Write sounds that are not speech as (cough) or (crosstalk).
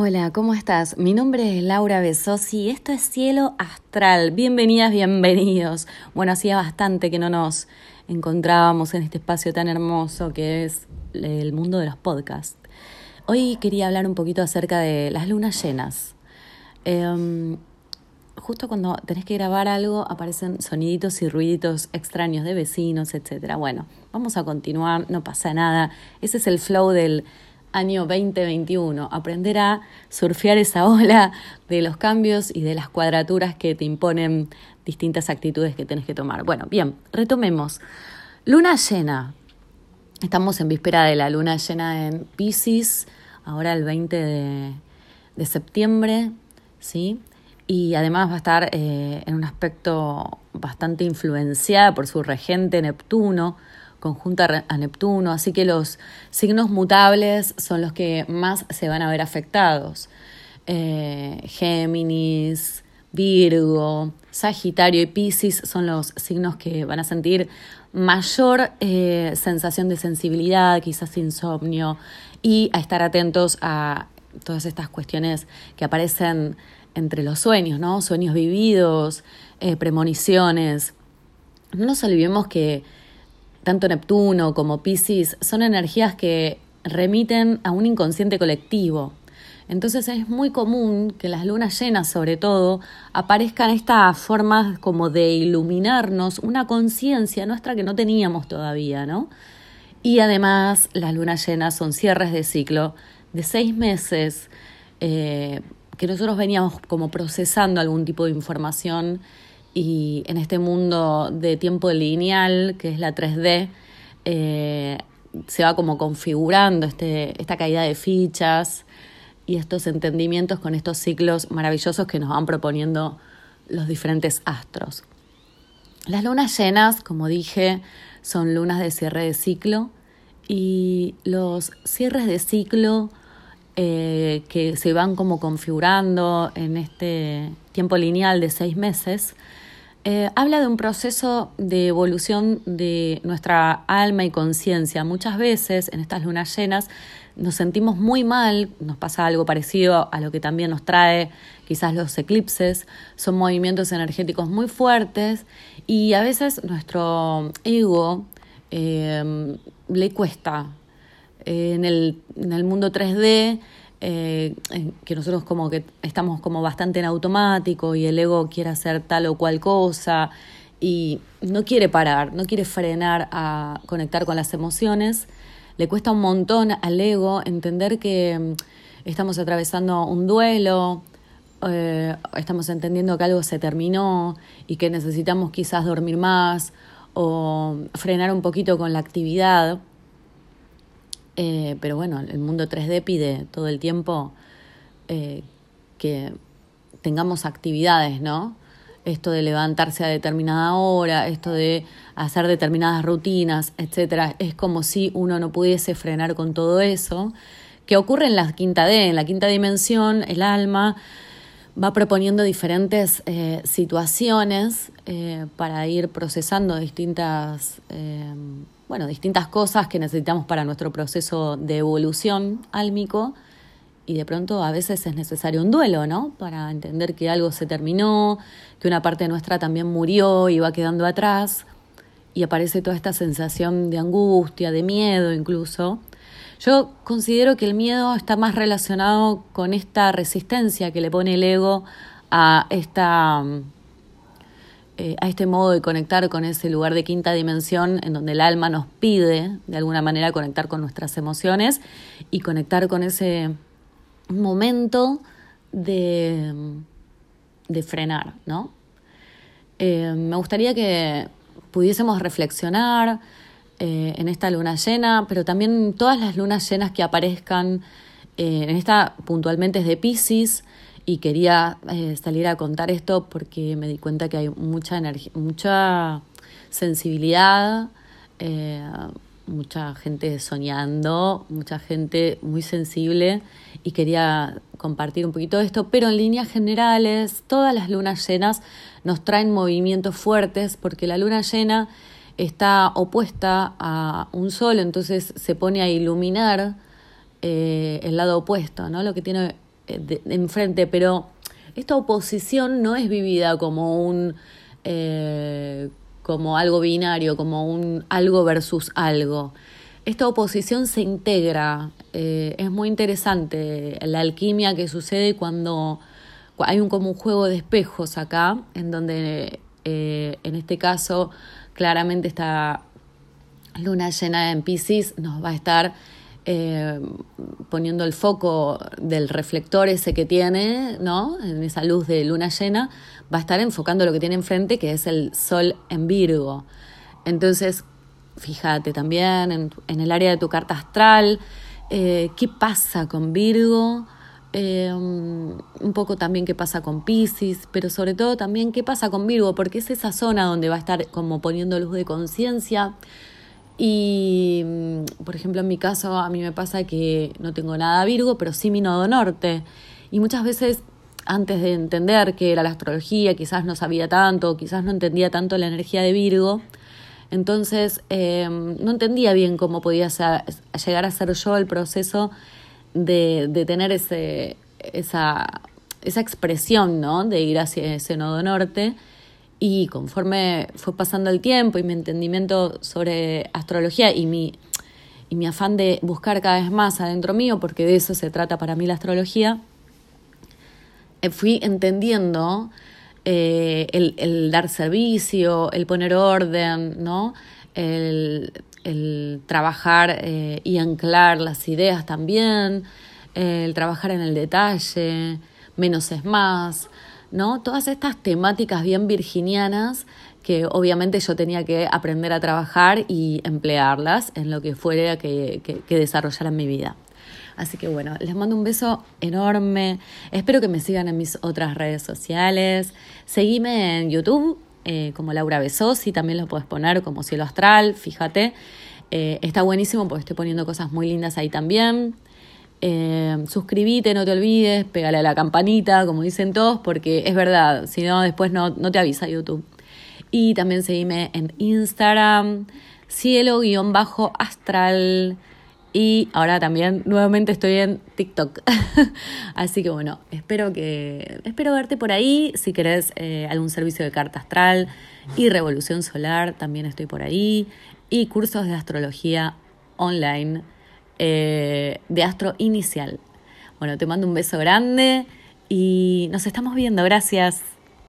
Hola, ¿cómo estás? Mi nombre es Laura Besosi y esto es Cielo Astral. Bienvenidas, bienvenidos. Bueno, hacía bastante que no nos encontrábamos en este espacio tan hermoso que es el mundo de los podcasts. Hoy quería hablar un poquito acerca de las lunas llenas. Em, justo cuando tenés que grabar algo aparecen soniditos y ruiditos extraños de vecinos, etc. Bueno, vamos a continuar, no pasa nada. Ese es el flow del año 2021, aprender a surfear esa ola de los cambios y de las cuadraturas que te imponen distintas actitudes que tienes que tomar. Bueno, bien, retomemos. Luna llena. Estamos en víspera de la luna llena en Pisces, ahora el 20 de, septiembre, ¿sí? Y además va a estar eh, en un aspecto bastante influenciada por su regente Neptuno, conjunta a Neptuno, así que los signos mutables son los que más se van a ver afectados. Eh, Géminis, Virgo, Sagitario y Piscis son los signos que van a sentir mayor eh, sensación de sensibilidad, quizás insomnio, y a estar atentos a todas estas cuestiones que aparecen entre los sueños, ¿no? Sueños vividos, eh, premoniciones. No nos olvidemos que tanto Neptuno como Pisces son energías que remiten a un inconsciente colectivo. Entonces es muy común que las lunas llenas, sobre todo, aparezcan estas formas como de iluminarnos una conciencia nuestra que no teníamos todavía, ¿no? Y además las lunas llenas son cierres de ciclo de seis meses eh, que nosotros veníamos como procesando algún tipo de información y en este mundo de tiempo lineal, que es la 3D, eh, se va como configurando este, esta caída de fichas y estos entendimientos con estos ciclos maravillosos que nos van proponiendo los diferentes astros. Las lunas llenas, como dije, son lunas de cierre de ciclo y los cierres de ciclo eh, que se van como configurando en este tiempo lineal de seis meses eh, habla de un proceso de evolución de nuestra alma y conciencia. Muchas veces en estas lunas llenas nos sentimos muy mal, nos pasa algo parecido a lo que también nos trae quizás los eclipses, son movimientos energéticos muy fuertes y a veces nuestro ego eh, le cuesta. En, el, en el mundo 3D eh, que nosotros como que estamos como bastante en automático y el ego quiere hacer tal o cual cosa y no quiere parar, no quiere frenar a conectar con las emociones. Le cuesta un montón al ego entender que mm, estamos atravesando un duelo, eh, estamos entendiendo que algo se terminó y que necesitamos quizás dormir más o frenar un poquito con la actividad. Eh, pero bueno, el mundo 3D pide todo el tiempo eh, que tengamos actividades, ¿no? Esto de levantarse a determinada hora, esto de hacer determinadas rutinas, etcétera, es como si uno no pudiese frenar con todo eso, que ocurre en la quinta D, en la quinta dimensión, el alma va proponiendo diferentes eh, situaciones para ir procesando distintas bueno, distintas cosas que necesitamos para nuestro proceso de evolución álmico y de pronto a veces es necesario un duelo, ¿no? Para entender que algo se terminó, que una parte nuestra también murió y va quedando atrás y aparece toda esta sensación de angustia, de miedo incluso. Yo considero que el miedo está más relacionado con esta resistencia que le pone el ego a esta eh, a este modo de conectar con ese lugar de quinta dimensión en donde el alma nos pide de alguna manera conectar con nuestras emociones y conectar con ese momento de, de frenar, ¿no? Eh, me gustaría que pudiésemos reflexionar eh, en esta luna llena, pero también todas las lunas llenas que aparezcan, en esta puntualmente es de Pisces, y quería eh, salir a contar esto porque me di cuenta que hay mucha energía, mucha sensibilidad, eh, mucha gente soñando, mucha gente muy sensible y quería compartir un poquito de esto, pero en líneas generales todas las lunas llenas nos traen movimientos fuertes porque la luna llena está opuesta a un sol, entonces se pone a iluminar eh, el lado opuesto, ¿no? Lo que tiene enfrente, pero esta oposición no es vivida como un eh, como algo binario, como un algo versus algo. Esta oposición se integra. Eh, es muy interesante la alquimia que sucede cuando hay un como un juego de espejos acá, en donde en este caso claramente esta luna llena en Pisces nos va a estar eh, poniendo el foco del reflector ese que tiene, ¿no? En esa luz de luna llena, va a estar enfocando lo que tiene enfrente, que es el sol en Virgo. Entonces, fíjate también en, el área de tu carta astral, eh, qué pasa con Virgo, eh, un poco también qué pasa con Pisces, pero sobre todo también qué pasa con Virgo, porque es esa zona donde va a estar como poniendo luz de conciencia y, mm, por ejemplo, en mi caso, a mí me pasa que no tengo nada Virgo, pero sí mi nodo norte. Y muchas veces, antes de entender qué era la astrología, quizás no sabía tanto, quizás no entendía tanto la energía de Virgo. Entonces, em, no entendía bien cómo podía llegar a ser yo el proceso de, de tener ese, esa, esa expresión, ¿no? De ir hacia ese nodo norte y conforme fue pasando el tiempo y mi entendimiento sobre astrología y mi, y mi afán de buscar cada vez más adentro mío, porque de eso se trata para mí la astrología, eh, fui entendiendo eh, el, dar servicio, el poner orden, ¿no? el, trabajar eh, y anclar las ideas también, el trabajar en el detalle, menos es más. ¿No? Todas estas temáticas bien virginianas que obviamente yo tenía que aprender a trabajar y emplearlas en lo que fuera que, que, desarrollara en mi vida. Así que bueno, les mando un beso enorme. Espero que me sigan en mis otras redes sociales. Seguime en YouTube eh, como Laura Besos y también lo puedes poner como Cielo Astral, fíjate. Eh, está buenísimo porque estoy poniendo cosas muy lindas ahí también. Eh, suscríbete, no te olvides, pégale a la campanita, como dicen todos, porque es verdad, si no, después no, no te avisa YouTube. Y también seguime en Instagram, cielo-astral. Y ahora también nuevamente estoy en TikTok. (laughs) Así que bueno, espero que espero verte por ahí. Si querés eh, algún servicio de carta astral y revolución solar, también estoy por ahí. Y cursos de astrología online eh, de Astro Inicial. Bueno, te mando un beso grande y nos estamos viendo. Gracias.